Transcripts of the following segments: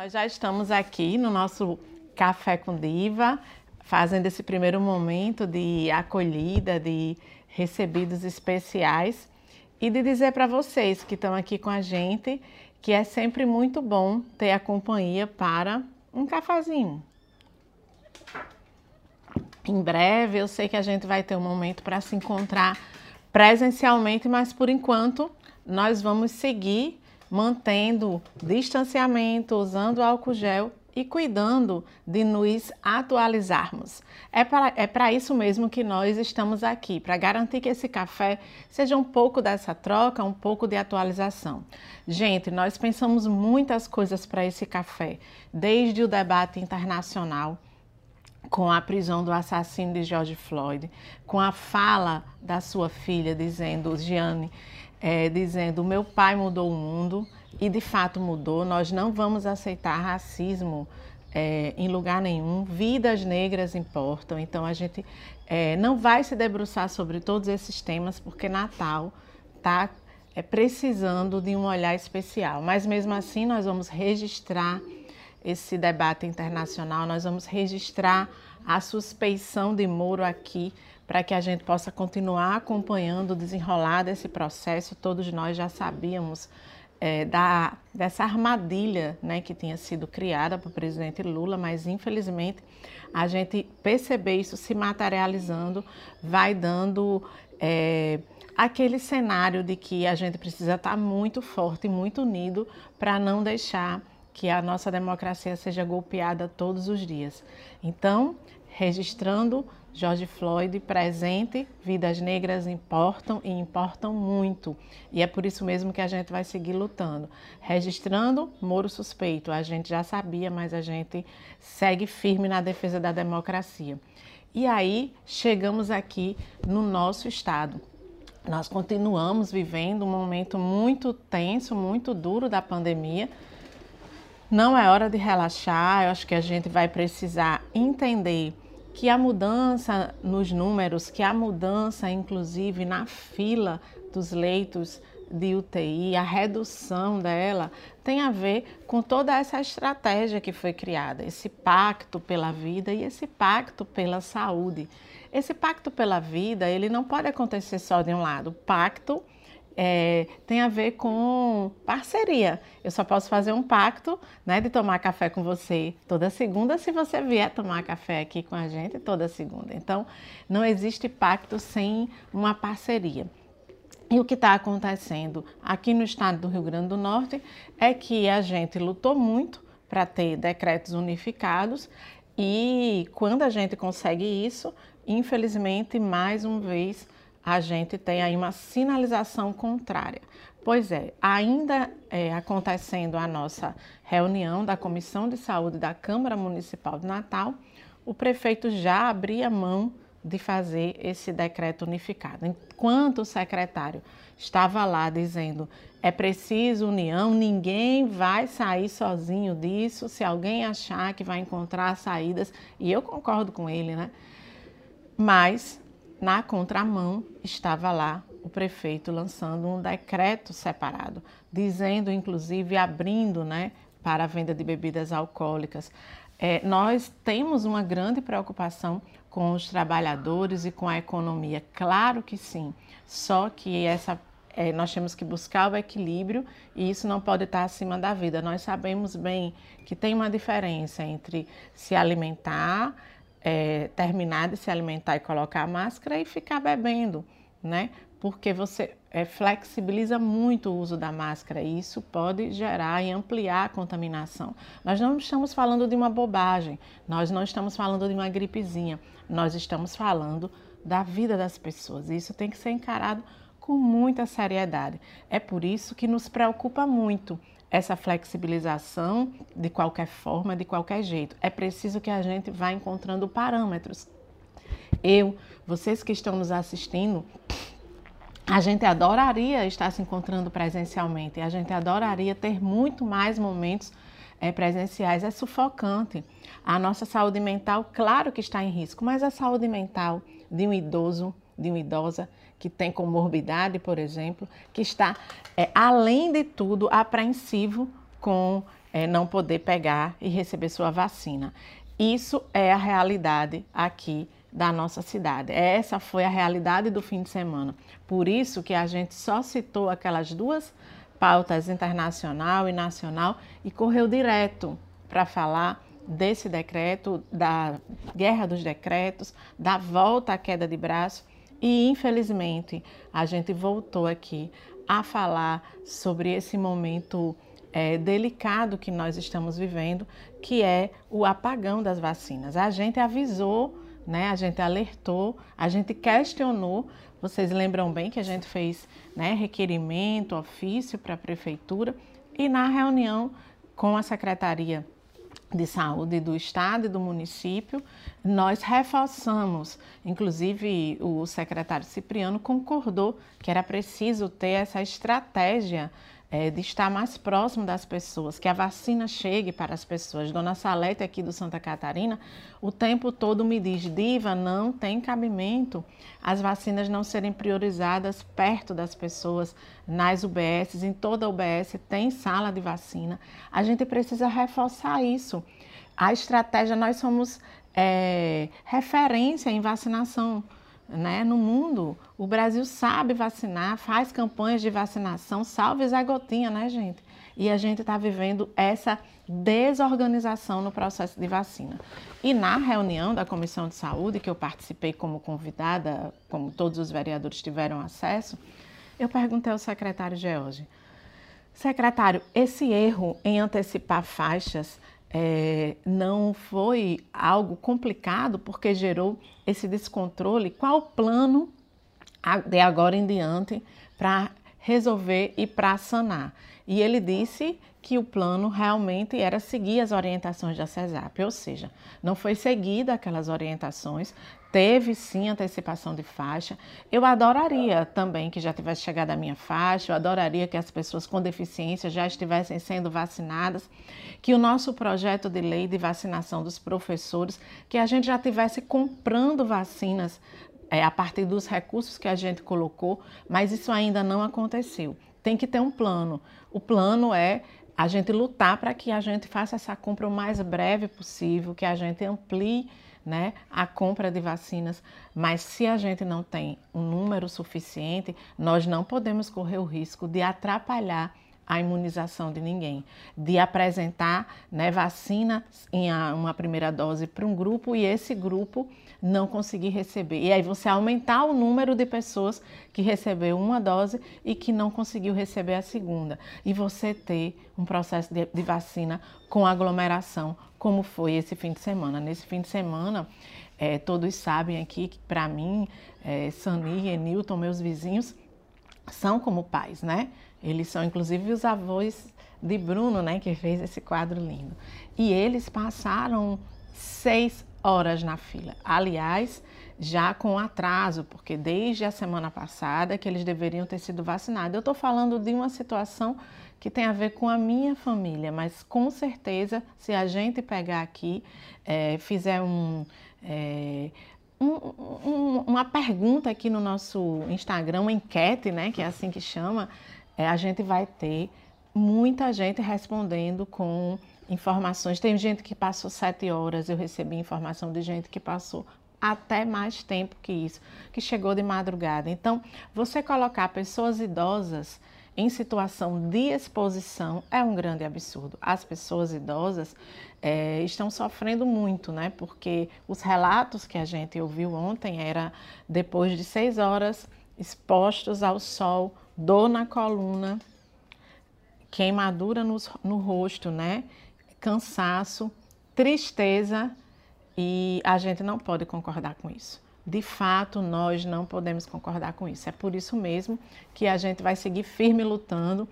Nós já estamos aqui no nosso Café com Diva, fazendo esse primeiro momento de acolhida, de recebidos especiais e de dizer para vocês que estão aqui com a gente que é sempre muito bom ter a companhia para um cafezinho. Em breve, eu sei que a gente vai ter um momento para se encontrar presencialmente, mas por enquanto nós vamos seguir mantendo distanciamento, usando álcool gel e cuidando de nos atualizarmos. É para é isso mesmo que nós estamos aqui, para garantir que esse café seja um pouco dessa troca, um pouco de atualização. Gente, nós pensamos muitas coisas para esse café, desde o debate internacional com a prisão do assassino de George Floyd, com a fala da sua filha dizendo, Gianni, é, dizendo: meu pai mudou o mundo e de fato mudou. Nós não vamos aceitar racismo é, em lugar nenhum. Vidas negras importam. Então a gente é, não vai se debruçar sobre todos esses temas porque Natal está é, precisando de um olhar especial. Mas mesmo assim nós vamos registrar esse debate internacional. Nós vamos registrar a suspeição de Moro aqui para que a gente possa continuar acompanhando o desenrolar desse processo. Todos nós já sabíamos é, da, dessa armadilha né, que tinha sido criada para o presidente Lula, mas infelizmente a gente perceber isso se materializando vai dando é, aquele cenário de que a gente precisa estar muito forte, muito unido para não deixar que a nossa democracia seja golpeada todos os dias. Então, registrando George Floyd presente, vidas negras importam e importam muito. E é por isso mesmo que a gente vai seguir lutando. Registrando Moro suspeito, a gente já sabia, mas a gente segue firme na defesa da democracia. E aí chegamos aqui no nosso estado. Nós continuamos vivendo um momento muito tenso, muito duro da pandemia não é hora de relaxar, eu acho que a gente vai precisar entender que a mudança nos números, que a mudança inclusive na fila dos leitos de UTI, a redução dela, tem a ver com toda essa estratégia que foi criada, esse pacto pela vida e esse pacto pela saúde. Esse pacto pela vida, ele não pode acontecer só de um lado. Pacto é, tem a ver com parceria. Eu só posso fazer um pacto né, de tomar café com você toda segunda se você vier tomar café aqui com a gente toda segunda. Então, não existe pacto sem uma parceria. E o que está acontecendo aqui no estado do Rio Grande do Norte é que a gente lutou muito para ter decretos unificados e quando a gente consegue isso, infelizmente, mais uma vez, a gente tem aí uma sinalização contrária. Pois é, ainda é, acontecendo a nossa reunião da Comissão de Saúde da Câmara Municipal de Natal, o prefeito já abria mão de fazer esse decreto unificado. Enquanto o secretário estava lá dizendo é preciso união, ninguém vai sair sozinho disso, se alguém achar que vai encontrar saídas, e eu concordo com ele, né? Mas na contramão estava lá o prefeito lançando um decreto separado, dizendo, inclusive, abrindo né, para a venda de bebidas alcoólicas. É, nós temos uma grande preocupação com os trabalhadores e com a economia, claro que sim, só que essa é, nós temos que buscar o equilíbrio e isso não pode estar acima da vida. Nós sabemos bem que tem uma diferença entre se alimentar é, terminar de se alimentar e colocar a máscara e ficar bebendo, né? Porque você é, flexibiliza muito o uso da máscara e isso pode gerar e ampliar a contaminação. Nós não estamos falando de uma bobagem, nós não estamos falando de uma gripezinha, nós estamos falando da vida das pessoas. E isso tem que ser encarado com muita seriedade. É por isso que nos preocupa muito essa flexibilização de qualquer forma, de qualquer jeito. É preciso que a gente vá encontrando parâmetros. Eu, vocês que estão nos assistindo, a gente adoraria estar se encontrando presencialmente, a gente adoraria ter muito mais momentos é, presenciais. É sufocante. A nossa saúde mental, claro que está em risco, mas a saúde mental de um idoso, de uma idosa, que tem comorbidade, por exemplo, que está, é, além de tudo, apreensivo com é, não poder pegar e receber sua vacina. Isso é a realidade aqui da nossa cidade. Essa foi a realidade do fim de semana. Por isso que a gente só citou aquelas duas pautas internacional e nacional e correu direto para falar desse decreto, da guerra dos decretos, da volta à queda de braço e infelizmente a gente voltou aqui a falar sobre esse momento é, delicado que nós estamos vivendo, que é o apagão das vacinas. A gente avisou, né, a gente alertou, a gente questionou. Vocês lembram bem que a gente fez né, requerimento, ofício para a prefeitura e na reunião com a secretaria de saúde do estado e do município, nós reforçamos, inclusive o secretário Cipriano concordou que era preciso ter essa estratégia é, de estar mais próximo das pessoas, que a vacina chegue para as pessoas. Dona Salete, aqui do Santa Catarina, o tempo todo me diz: Diva, não tem cabimento as vacinas não serem priorizadas perto das pessoas, nas UBSs, em toda UBS tem sala de vacina. A gente precisa reforçar isso. A estratégia, nós somos é, referência em vacinação né, no mundo. O Brasil sabe vacinar, faz campanhas de vacinação, salve Zé Gotinha, né, gente? E a gente está vivendo essa desorganização no processo de vacina. E na reunião da Comissão de Saúde, que eu participei como convidada, como todos os vereadores tiveram acesso, eu perguntei ao secretário George, secretário, esse erro em antecipar faixas é, não foi algo complicado porque gerou esse descontrole? Qual o plano de agora em diante para resolver e para sanar? E ele disse que o plano realmente era seguir as orientações da CESAP, ou seja, não foi seguida aquelas orientações, teve sim antecipação de faixa. Eu adoraria também que já tivesse chegado a minha faixa, eu adoraria que as pessoas com deficiência já estivessem sendo vacinadas, que o nosso projeto de lei de vacinação dos professores, que a gente já tivesse comprando vacinas é, a partir dos recursos que a gente colocou, mas isso ainda não aconteceu. Tem que ter um plano. O plano é a gente lutar para que a gente faça essa compra o mais breve possível, que a gente amplie né, a compra de vacinas, mas se a gente não tem um número suficiente, nós não podemos correr o risco de atrapalhar a imunização de ninguém, de apresentar né, vacina em uma primeira dose para um grupo e esse grupo não conseguir receber. E aí você aumentar o número de pessoas que recebeu uma dose e que não conseguiu receber a segunda. E você ter um processo de, de vacina com aglomeração, como foi esse fim de semana. Nesse fim de semana, é, todos sabem aqui que para mim, é, Sani e Newton, meus vizinhos, são como pais, né? Eles são inclusive os avós de Bruno, né, que fez esse quadro lindo. E eles passaram seis horas na fila. Aliás, já com atraso, porque desde a semana passada que eles deveriam ter sido vacinados. Eu estou falando de uma situação que tem a ver com a minha família, mas com certeza, se a gente pegar aqui, é, fizer um, é, um, um, uma pergunta aqui no nosso Instagram, uma enquete, né, que é assim que chama, é, a gente vai ter muita gente respondendo com informações. Tem gente que passou sete horas, eu recebi informação de gente que passou até mais tempo que isso, que chegou de madrugada. Então, você colocar pessoas idosas em situação de exposição é um grande absurdo. As pessoas idosas é, estão sofrendo muito, né? Porque os relatos que a gente ouviu ontem era depois de seis horas expostos ao sol dor na coluna, queimadura no, no rosto, né? Cansaço, tristeza e a gente não pode concordar com isso. De fato, nós não podemos concordar com isso. É por isso mesmo que a gente vai seguir firme lutando.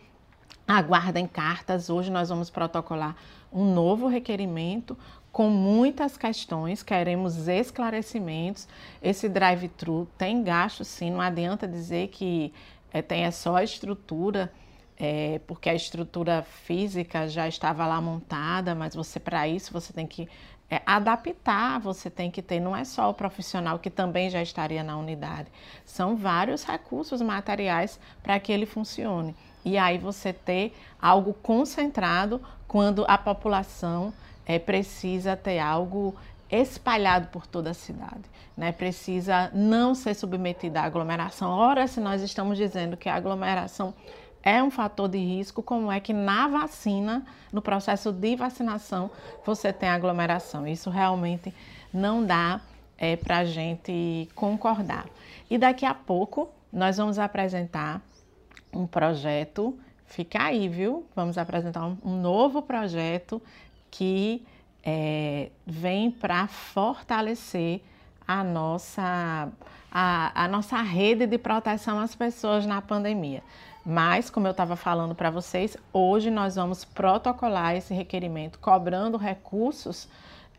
Aguardem cartas. Hoje nós vamos protocolar um novo requerimento com muitas questões, queremos esclarecimentos. Esse drive-thru tem gasto, sim, não adianta dizer que é, tem só a estrutura, é, porque a estrutura física já estava lá montada, mas você para isso você tem que é, adaptar, você tem que ter, não é só o profissional que também já estaria na unidade, são vários recursos materiais para que ele funcione. E aí você ter algo concentrado quando a população é, precisa ter algo espalhado por toda a cidade, né? Precisa não ser submetida à aglomeração. Ora, se nós estamos dizendo que a aglomeração é um fator de risco, como é que na vacina, no processo de vacinação, você tem aglomeração? Isso realmente não dá é, para a gente concordar. E daqui a pouco nós vamos apresentar um projeto, fica aí, viu? Vamos apresentar um, novo projeto que é, vem para fortalecer a nossa, a, a nossa rede de proteção às pessoas na pandemia. Mas, como eu estava falando para vocês, hoje nós vamos protocolar esse requerimento, cobrando recursos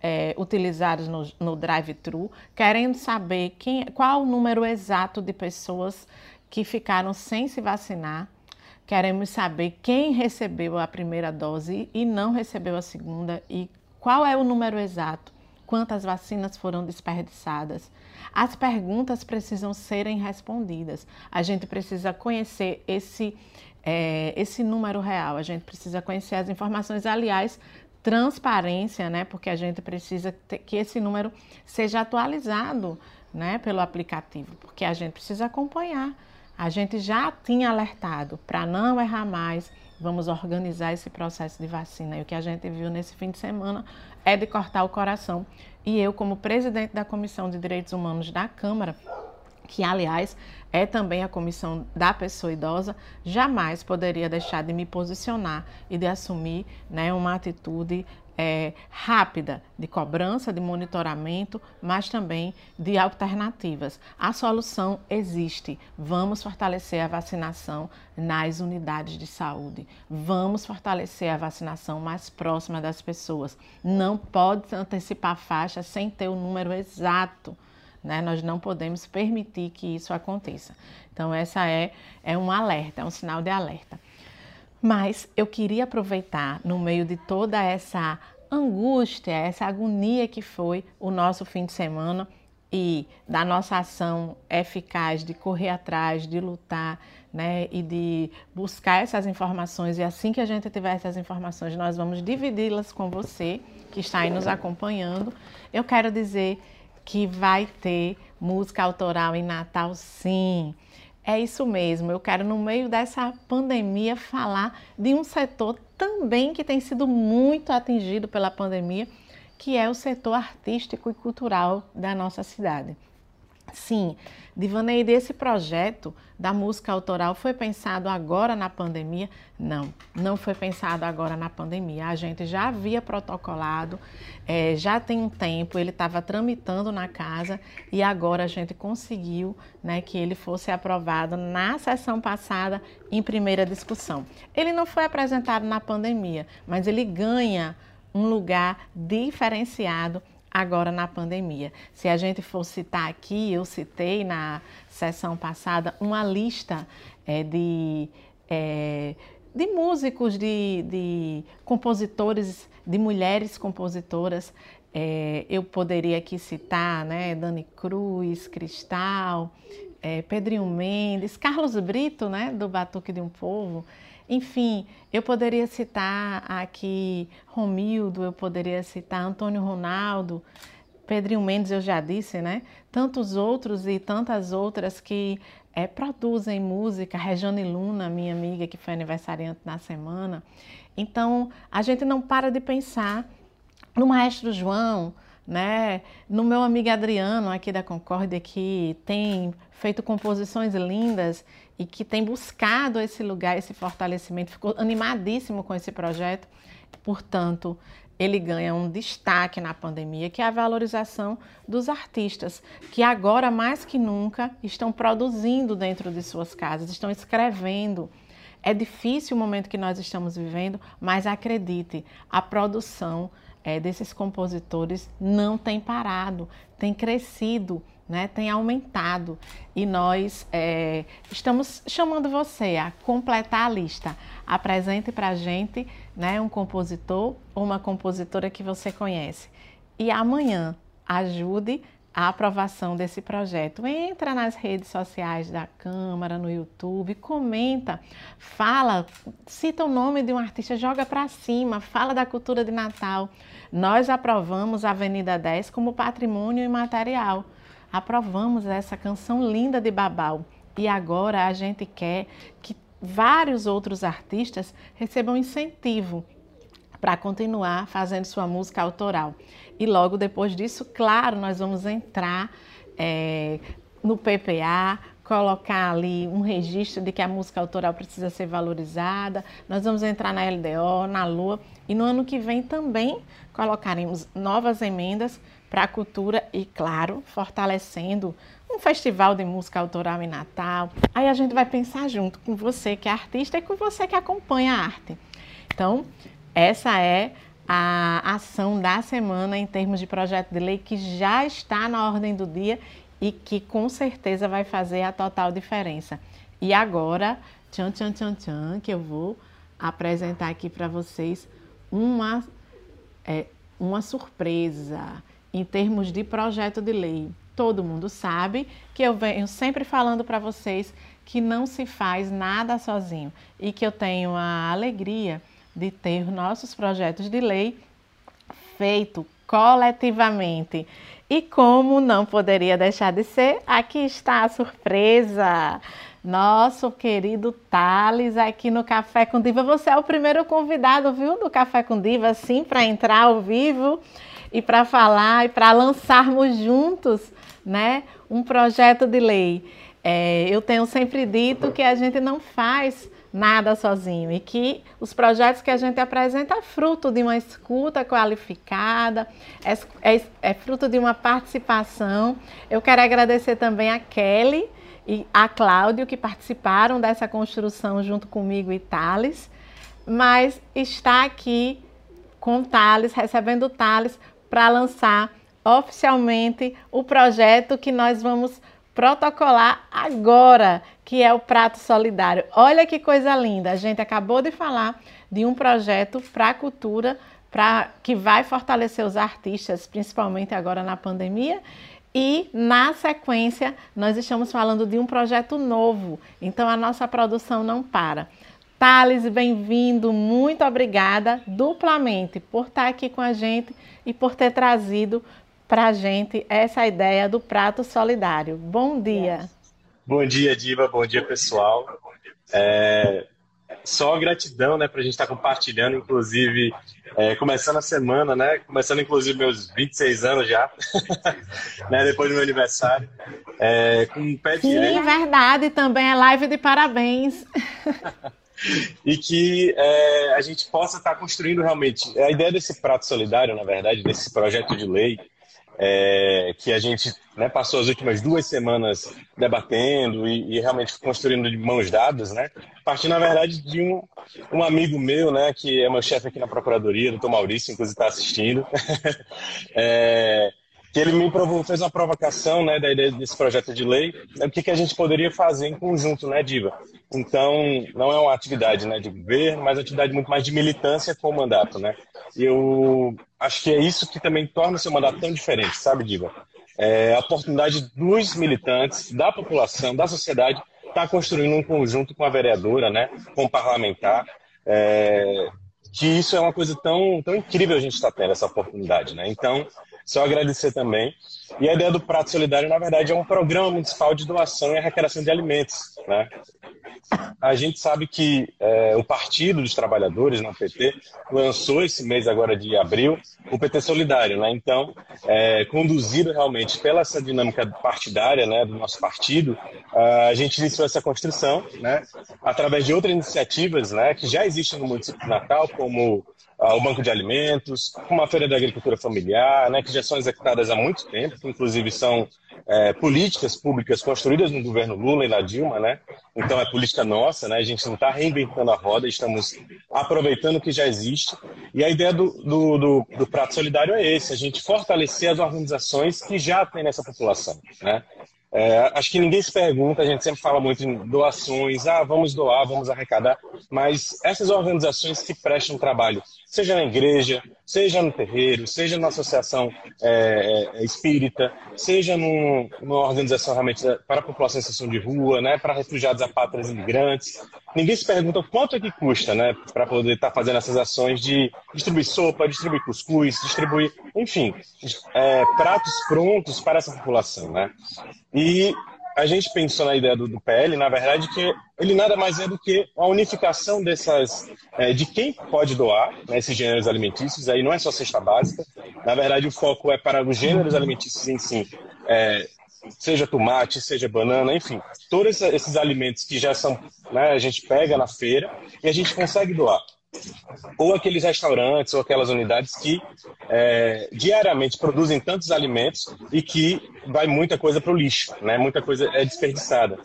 é, utilizados no, no drive-thru, querendo saber quem, qual o número exato de pessoas que ficaram sem se vacinar. Queremos saber quem recebeu a primeira dose e não recebeu a segunda e qual é o número exato? Quantas vacinas foram desperdiçadas? As perguntas precisam serem respondidas. A gente precisa conhecer esse, é, esse número real, a gente precisa conhecer as informações. Aliás, transparência, né? Porque a gente precisa ter, que esse número seja atualizado né, pelo aplicativo, porque a gente precisa acompanhar. A gente já tinha alertado para não errar mais Vamos organizar esse processo de vacina. E o que a gente viu nesse fim de semana é de cortar o coração. E eu, como presidente da Comissão de Direitos Humanos da Câmara, que aliás é também a comissão da pessoa idosa, jamais poderia deixar de me posicionar e de assumir né, uma atitude é, rápida de cobrança, de monitoramento, mas também de alternativas. A solução existe. Vamos fortalecer a vacinação nas unidades de saúde. Vamos fortalecer a vacinação mais próxima das pessoas. Não pode antecipar faixa sem ter o número exato. Né? Nós não podemos permitir que isso aconteça. Então, essa é, é um alerta, é um sinal de alerta. Mas eu queria aproveitar, no meio de toda essa angústia, essa agonia que foi o nosso fim de semana e da nossa ação eficaz de correr atrás, de lutar, né, e de buscar essas informações. E assim que a gente tiver essas informações, nós vamos dividi-las com você que está aí nos acompanhando. Eu quero dizer que vai ter música autoral em Natal, sim. É isso mesmo, eu quero, no meio dessa pandemia, falar de um setor também que tem sido muito atingido pela pandemia, que é o setor artístico e cultural da nossa cidade. Sim, Divaneide, esse projeto da música autoral foi pensado agora na pandemia? Não, não foi pensado agora na pandemia. A gente já havia protocolado, é, já tem um tempo, ele estava tramitando na casa e agora a gente conseguiu né, que ele fosse aprovado na sessão passada em primeira discussão. Ele não foi apresentado na pandemia, mas ele ganha um lugar diferenciado agora na pandemia. Se a gente for citar aqui, eu citei na sessão passada uma lista é, de, é, de músicos, de, de compositores, de mulheres compositoras. É, eu poderia aqui citar né, Dani Cruz, Cristal, é, Pedrinho Mendes, Carlos Brito, né, do Batuque de um Povo. Enfim, eu poderia citar aqui Romildo, eu poderia citar Antônio Ronaldo, Pedrinho Mendes, eu já disse, né? Tantos outros e tantas outras que é, produzem música. Regiane Luna, minha amiga, que foi aniversariante na semana. Então, a gente não para de pensar no Maestro João, né? No meu amigo Adriano, aqui da Concórdia, que tem feito composições lindas e que tem buscado esse lugar, esse fortalecimento, ficou animadíssimo com esse projeto. Portanto, ele ganha um destaque na pandemia, que é a valorização dos artistas, que agora mais que nunca estão produzindo dentro de suas casas, estão escrevendo. É difícil o momento que nós estamos vivendo, mas acredite, a produção é, desses compositores não tem parado, tem crescido né, tem aumentado e nós é, estamos chamando você a completar a lista. Apresente para a gente né, um compositor ou uma compositora que você conhece. E amanhã ajude a aprovação desse projeto. Entra nas redes sociais da Câmara, no YouTube, comenta, fala, cita o nome de um artista, joga para cima, fala da cultura de Natal. Nós aprovamos a Avenida 10 como patrimônio imaterial. Aprovamos essa canção linda de Babal. E agora a gente quer que vários outros artistas recebam incentivo para continuar fazendo sua música autoral. E logo depois disso, claro, nós vamos entrar é, no PPA, colocar ali um registro de que a música autoral precisa ser valorizada. Nós vamos entrar na LDO, na Lua e no ano que vem também colocaremos novas emendas para a cultura e, claro, fortalecendo um festival de música autoral em Natal. Aí a gente vai pensar junto com você que é artista e com você que acompanha a arte. Então, essa é a ação da semana em termos de projeto de lei que já está na ordem do dia e que com certeza vai fazer a total diferença. E agora, tchan, tchan, tchan, tchan, que eu vou apresentar aqui para vocês uma, é, uma surpresa em termos de projeto de lei. Todo mundo sabe que eu venho sempre falando para vocês que não se faz nada sozinho e que eu tenho a alegria de ter nossos projetos de lei feito coletivamente. E como não poderia deixar de ser, aqui está a surpresa. Nosso querido Thales aqui no Café com Diva. Você é o primeiro convidado, viu, do Café com Diva, sim, para entrar ao vivo e para falar e para lançarmos juntos, né, um projeto de lei. É, eu tenho sempre dito que a gente não faz nada sozinho e que os projetos que a gente apresenta é fruto de uma escuta qualificada, é, é, é fruto de uma participação. Eu quero agradecer também a Kelly e a Cláudio que participaram dessa construção junto comigo e Thales, mas está aqui com Thales, recebendo Thales para lançar oficialmente o projeto que nós vamos protocolar agora, que é o Prato Solidário. Olha que coisa linda! A gente acabou de falar de um projeto para a cultura, pra, que vai fortalecer os artistas, principalmente agora na pandemia. E na sequência, nós estamos falando de um projeto novo, então a nossa produção não para. Thales, bem-vindo, muito obrigada duplamente por estar aqui com a gente e por ter trazido para a gente essa ideia do prato solidário. Bom dia. Bom dia, Diva. Bom dia, pessoal. É, só gratidão, né, para a gente estar tá compartilhando, inclusive, é, começando a semana, né, começando inclusive meus 26 anos já, né, depois do meu aniversário, é, com pé Sim, direito. Sim, verdade, também é live de parabéns. e que é, a gente possa estar construindo realmente a ideia desse prato solidário, na verdade, desse projeto de lei, é, que a gente né, passou as últimas duas semanas debatendo e, e, realmente construindo de mãos dadas, né? Partindo, na verdade, de um, um amigo meu, né, que é meu chefe aqui na Procuradoria, doutor Maurício, inclusive está assistindo, é, que ele me fez uma provocação né, da ideia desse projeto de lei, né, o que, que a gente poderia fazer em conjunto, né, Diva? Então, não é uma atividade né, de governo, mas uma atividade muito mais de militância com o mandato, né? Eu acho que é isso que também torna o seu mandato tão diferente, sabe, Diva? É a oportunidade dos militantes, da população, da sociedade, estar tá construindo um conjunto com a vereadora, né, com o parlamentar, é, que isso é uma coisa tão, tão incrível a gente estar tá tendo essa oportunidade, né? Então, só agradecer também. E a ideia do Prato Solidário, na verdade, é um programa municipal de doação e arrecadação de alimentos. Né? A gente sabe que é, o Partido dos Trabalhadores, no PT, lançou esse mês agora de abril o PT Solidário. Né? Então, é, conduzido realmente pela essa dinâmica partidária né, do nosso partido, a gente iniciou essa construção né, através de outras iniciativas né, que já existem no município de Natal, como o Banco de Alimentos, como a Feira da Agricultura Familiar, né, que já são executadas há muito tempo, que inclusive são é, políticas públicas construídas no governo Lula e na Dilma, né? Então é política nossa, né? A gente não está reinventando a roda, estamos aproveitando o que já existe. E a ideia do, do, do, do Prato Solidário é esse, a gente fortalecer as organizações que já tem nessa população, né? É, acho que ninguém se pergunta, a gente sempre fala muito em doações, ah, vamos doar, vamos arrecadar, mas essas organizações que prestam trabalho seja na igreja, seja no terreiro, seja na associação é, é, espírita, seja num, numa organização realmente para a população em situação de rua, né, para refugiados apátridas imigrantes. Ninguém se pergunta quanto é que custa né, para poder estar tá fazendo essas ações de distribuir sopa, distribuir cuscuz, distribuir, enfim, é, pratos prontos para essa população. Né? E a gente pensou na ideia do, do, PL, na verdade, que ele nada mais é do que a unificação dessas, é, de quem pode doar né, esses gêneros alimentícios. Aí não é só cesta básica. Na verdade, o foco é para os gêneros alimentícios em si. É, seja tomate, seja banana, enfim, todos esses alimentos que já são, né, a gente pega na feira e a gente consegue doar ou aqueles restaurantes ou aquelas unidades que é, diariamente produzem tantos alimentos e que vai muita coisa para o lixo, né? Muita coisa é desperdiçada.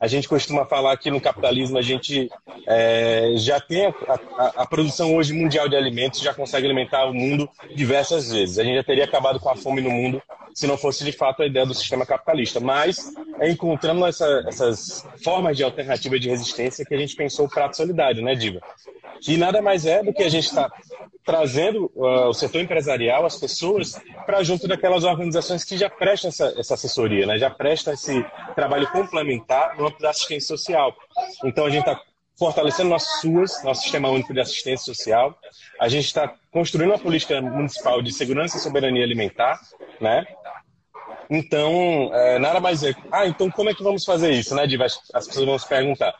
A gente costuma falar que no capitalismo a gente é, já tem a, a, a, produção hoje mundial de alimentos, já consegue alimentar o mundo diversas vezes. A gente já teria acabado com a fome no mundo se não fosse de fato a ideia do sistema capitalista. Mas é encontrando essa, essas formas de alternativa de resistência que a gente pensou o prato solidário, né, Diva? Que nada mais é do que a gente está trazendo uh, o setor empresarial, as pessoas, para junto daquelas organizações que já prestam essa, essa assessoria, né? já prestam esse trabalho complementar no âmbito da assistência social. Então, a gente está fortalecendo nosso SUAS, nosso Sistema Único de Assistência Social. A gente está construindo uma política municipal de segurança e soberania alimentar, né? Então, é, nada mais é. Ah, então como é que vamos fazer isso, né? As pessoas vão se perguntar.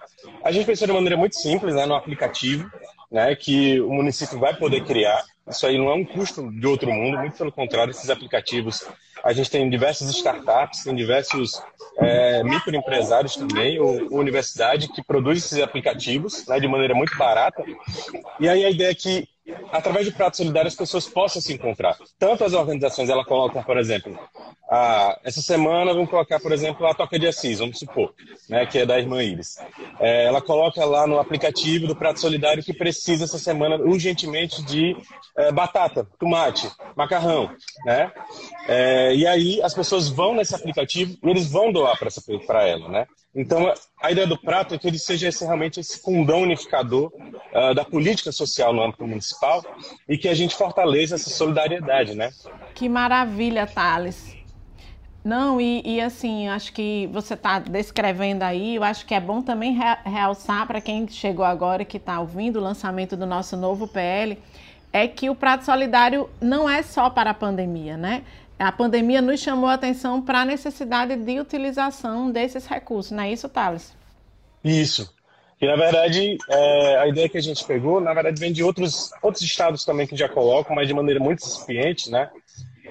A gente pensou de maneira muito simples, né, no aplicativo, né, que o município vai poder criar. Isso aí não é um custo de outro mundo, muito pelo contrário, esses aplicativos. A gente tem diversas startups, tem diversos é, microempresários também, ou, ou, universidade, que produz esses aplicativos né, de maneira muito barata. E aí a ideia é que, através do Prato Solidário, as pessoas possam se encontrar. Tanto as organizações, elas colocam, por exemplo, ah, essa semana vamos colocar, por exemplo, a Toca de Assis, vamos supor, né, que é da irmã Iris. É, ela coloca lá no aplicativo do Prato Solidário que precisa essa semana urgentemente de é, batata, tomate, macarrão, né? É, e aí as pessoas vão nesse aplicativo e eles vão doar para ela, né? Então a ideia do prato é que ele seja esse, realmente esse fundão unificador uh, da política social no âmbito municipal e que a gente fortaleça essa solidariedade, né? Que maravilha, Thales. Não, e, e, assim, acho que você está descrevendo aí, eu acho que é bom também realçar para quem chegou agora que está ouvindo o lançamento do nosso novo PL, é que o Prato Solidário não é só para a pandemia, né? A pandemia nos chamou a atenção para a necessidade de utilização desses recursos, não é isso, Thales? Isso. E, na verdade, é, a ideia que a gente pegou, na verdade, vem de outros, outros estados também que já colocam, mas de maneira muito incipiente, né?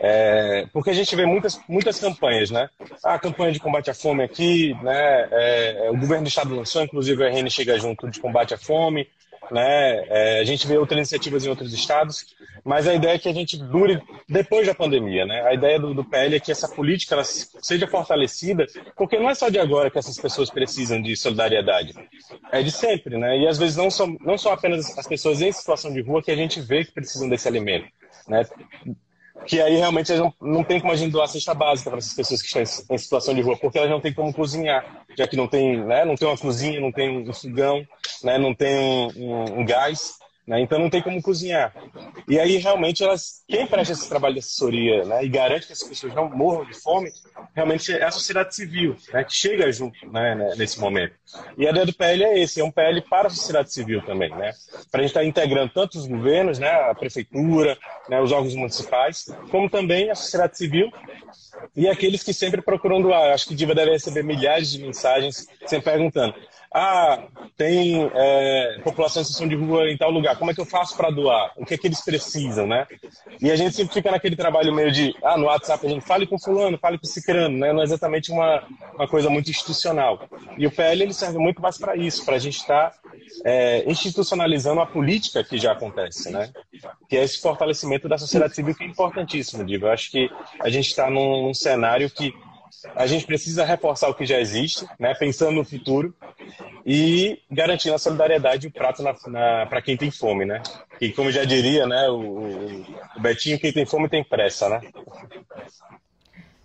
É, porque a gente vê muitas, muitas campanhas, né? A campanha de combate à fome aqui, né? É, é o governo do estado lançou, inclusive a RN chega junto de combate à fome, né? É, a gente vê outras iniciativas em outros estados, mas a ideia é que a gente dure depois da pandemia, né? A ideia do, do PL é que essa política ela seja fortalecida, porque não é só de agora que essas pessoas precisam de solidariedade, é de sempre, né? E às vezes não são, não são apenas as pessoas em situação de rua que a gente vê que precisam desse alimento, né? Que aí realmente não, não tem como a gente doar cesta básica para essas pessoas que estão em, situação de rua, porque elas não têm como cozinhar, já que não tem, né, não tem uma cozinha, não tem um fogão, né, não tem um, um, um gás. Né? Então não tem como cozinhar. E aí realmente elas, quem presta esse trabalho de assessoria né, e garante que as pessoas não morram de fome, realmente é a sociedade civil, né, que chega junto né, né nesse momento. E a ideia do PL é esse, é um PL para a sociedade civil também, né? Para a gente estar tá integrando tanto os governos, né, a prefeitura, né, os órgãos municipais, como também a sociedade civil e aqueles que sempre procuram doar. Acho que Diva deve receber milhares de mensagens sempre perguntando: ah, tem é, população em situação de rua em tal lugar, como é que eu faço para doar? O que é que eles precisam, né? E a gente sempre fica naquele trabalho meio de, ah, no WhatsApp a gente fale com fulano, fale com cicrano, né? Não é exatamente uma, uma coisa muito institucional. E o PL ele serve muito mais para isso, para a gente estar tá, é, institucionalizando a política que já acontece, né? Que é esse fortalecimento da sociedade civil que é importantíssimo, Diego. Eu acho que a gente está num, num cenário que a gente precisa reforçar o que já existe, né, pensando no futuro e garantindo a solidariedade e o prato para quem tem fome, né? E como já diria, né, o, o Betinho, quem tem fome tem pressa, né?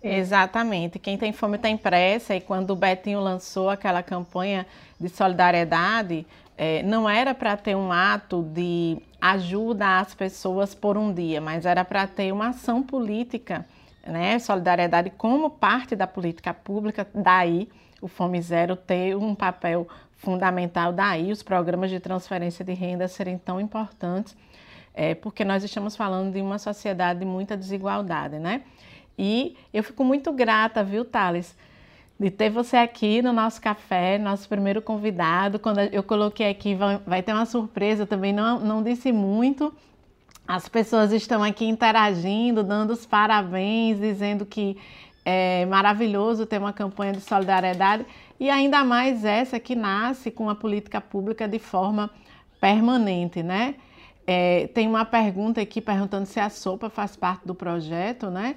Exatamente. Quem tem fome tem pressa. E quando o Betinho lançou aquela campanha de solidariedade, é, não era para ter um ato de ajuda às pessoas por um dia, mas era para ter uma ação política, né? Solidariedade como parte da política pública, daí o Fome Zero ter um papel fundamental, daí os programas de transferência de renda serem tão importantes, é, porque nós estamos falando de uma sociedade de muita desigualdade, né? E eu fico muito grata, viu, Thales? De ter você aqui no nosso café, nosso primeiro convidado. Quando eu coloquei aqui, vai, vai ter uma surpresa, também não, não disse muito. As pessoas estão aqui interagindo, dando os parabéns, dizendo que é maravilhoso ter uma campanha de solidariedade e ainda mais essa que nasce com a política pública de forma permanente, né? É, tem uma pergunta aqui perguntando se a sopa faz parte do projeto, né?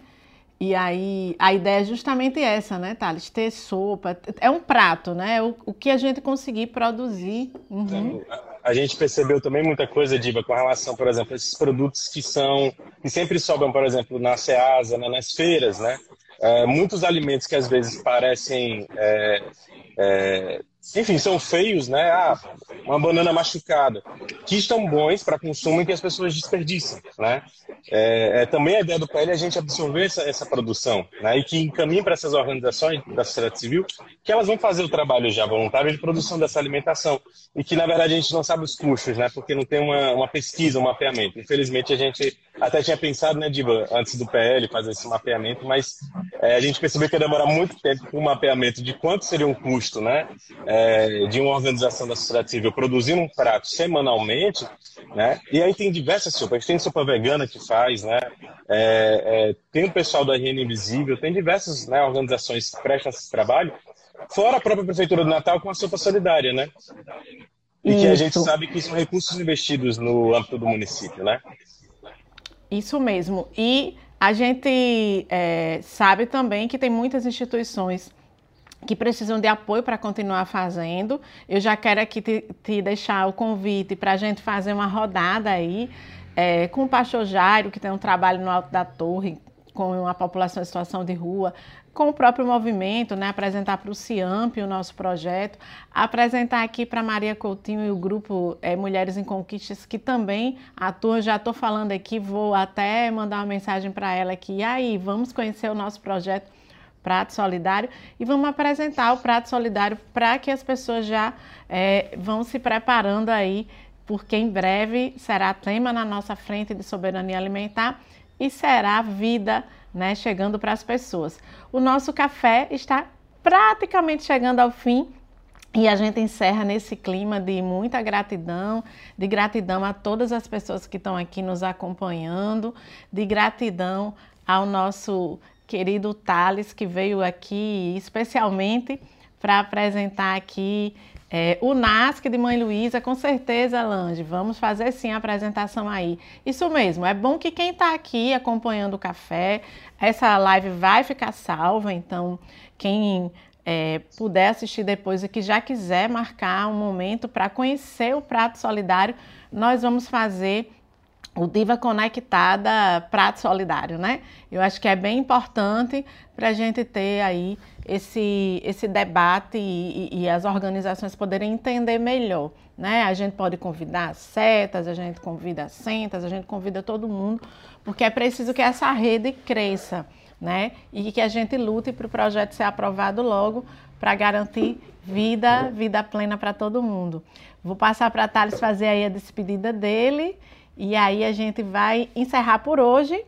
E aí a ideia é justamente essa, né, Thales? Ter sopa. É um prato, né? O, o que a gente conseguir produzir. Uhum. A, a gente percebeu também muita coisa, Diva, com relação, por exemplo, a esses produtos que são. que sempre sobram, por exemplo, na Ceasa, né, nas feiras, né? É, muitos alimentos que às vezes parecem. É, é, enfim, são feios, né? Ah, uma banana machucada, que estão bons para consumo e que as pessoas desperdiçam, né? É, é, também a ideia do PL é a gente absorver essa, essa produção, né? E que encaminhe para essas organizações da sociedade civil que elas vão fazer o trabalho já voluntário de produção dessa alimentação e que, na verdade, a gente não sabe os custos, né? Porque não tem uma, uma pesquisa, um mapeamento. Infelizmente, a gente até tinha pensado, né, Diva, antes do PL fazer esse mapeamento, mas é, a gente percebeu que ia demorar muito tempo o mapeamento de quanto seria um custo, né? É, de uma organização da sociedade civil produzindo um prato semanalmente, né? E aí tem diversas sopas. Tem sopa vegana que faz, né? É, é, tem o pessoal da RN Invisível, tem diversas né, organizações que prestam esse trabalho, fora a própria Prefeitura do Natal com a sopa solidária, né? E Isso. que a gente sabe que são recursos investidos no âmbito do município, né? Isso mesmo. E a gente é, sabe também que tem muitas instituições que precisam de apoio para continuar fazendo. Eu já quero aqui te, te deixar o convite para a gente fazer uma rodada aí é, com o pastor Jairo, que tem um trabalho no Alto da Torre, com a população em situação de rua, com o próprio movimento, né, apresentar para o CIAMP o nosso projeto, apresentar aqui para Maria Coutinho e o grupo é, Mulheres em Conquistas, que também atuam, já estou falando aqui, vou até mandar uma mensagem para ela aqui, e aí, vamos conhecer o nosso projeto Prato Solidário e vamos apresentar o Prato Solidário para que as pessoas já é, vão se preparando aí, porque em breve será tema na nossa frente de soberania alimentar e será vida né, chegando para as pessoas. O nosso café está praticamente chegando ao fim. E a gente encerra nesse clima de muita gratidão, de gratidão a todas as pessoas que estão aqui nos acompanhando, de gratidão ao nosso querido Thales, que veio aqui especialmente para apresentar aqui é, o NASC de Mãe Luísa, com certeza, Lange, vamos fazer sim a apresentação aí. Isso mesmo, é bom que quem está aqui acompanhando o café, essa live vai ficar salva, então quem é, puder assistir depois e que já quiser marcar um momento para conhecer o Prato Solidário, nós vamos fazer o Diva Conectada Prato Solidário, né? Eu acho que é bem importante para a gente ter aí esse, esse debate e, e, e, as organizações poderem entender melhor, né? A gente pode convidar setas, a gente convida centas, a gente convida todo mundo, porque é preciso que essa rede cresça, né? E que a gente lute para o projeto ser aprovado logo para garantir vida, vida plena para todo mundo. Vou passar para Thales fazer aí a despedida dele e aí a gente vai encerrar por hoje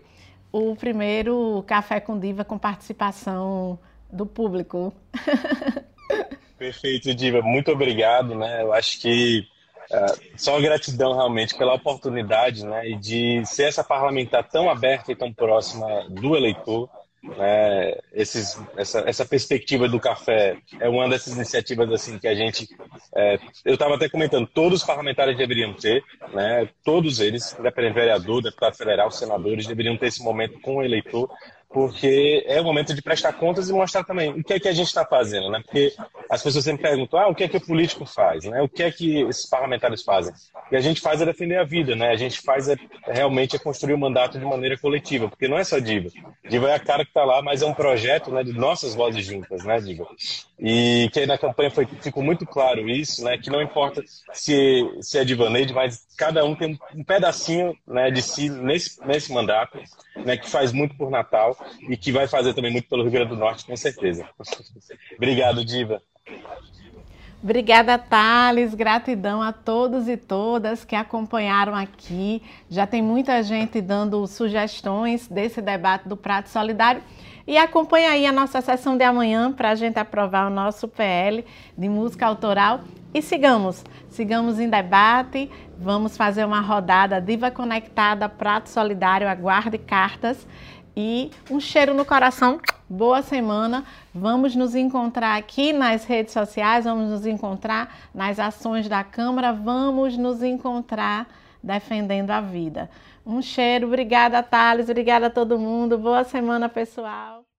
o primeiro Café com Diva com participação do público. Perfeito, Diva. Muito obrigado, né? Eu acho que uh, só gratidão realmente pela oportunidade, né? E de ser essa parlamentar tão aberta e tão próxima do eleitor. Né? Esses, essa, essa perspectiva do café é uma dessas iniciativas assim que a gente é, eu estava até comentando todos os parlamentares deveriam ter né todos eles independente vereador deputado federal senadores deveriam ter esse momento com o eleitor porque é o momento de prestar contas e mostrar também o que é que a gente está fazendo, né? Porque as pessoas sempre perguntam, ah, o que é que o político faz, né? O que é que esses parlamentares fazem? E a gente faz é defender a vida, né? A gente faz é realmente é construir o mandato de maneira coletiva, porque não é só Diva. Diva é a cara que está lá, mas é um projeto, né, de nossas vozes juntas, né, Diva? E que aí na campanha foi, ficou muito claro isso, né? Que não importa se, se é Divaneide, mas cada um tem um pedacinho né, de si nesse, nesse mandato, né, que faz muito por Natal e que vai fazer também muito pelo Rio Grande do Norte, com certeza. Obrigado, Diva. Obrigada, Thales. Gratidão a todos e todas que acompanharam aqui. Já tem muita gente dando sugestões desse debate do Prato Solidário. E acompanha aí a nossa sessão de amanhã para a gente aprovar o nosso PL de música autoral. E sigamos, sigamos em debate. Vamos fazer uma rodada Diva Conectada, Prato Solidário, aguarde cartas. E um cheiro no coração. Boa semana. Vamos nos encontrar aqui nas redes sociais, vamos nos encontrar nas ações da Câmara, vamos nos encontrar defendendo a vida. Um cheiro, obrigada, Thales, obrigada a todo mundo. Boa semana, pessoal.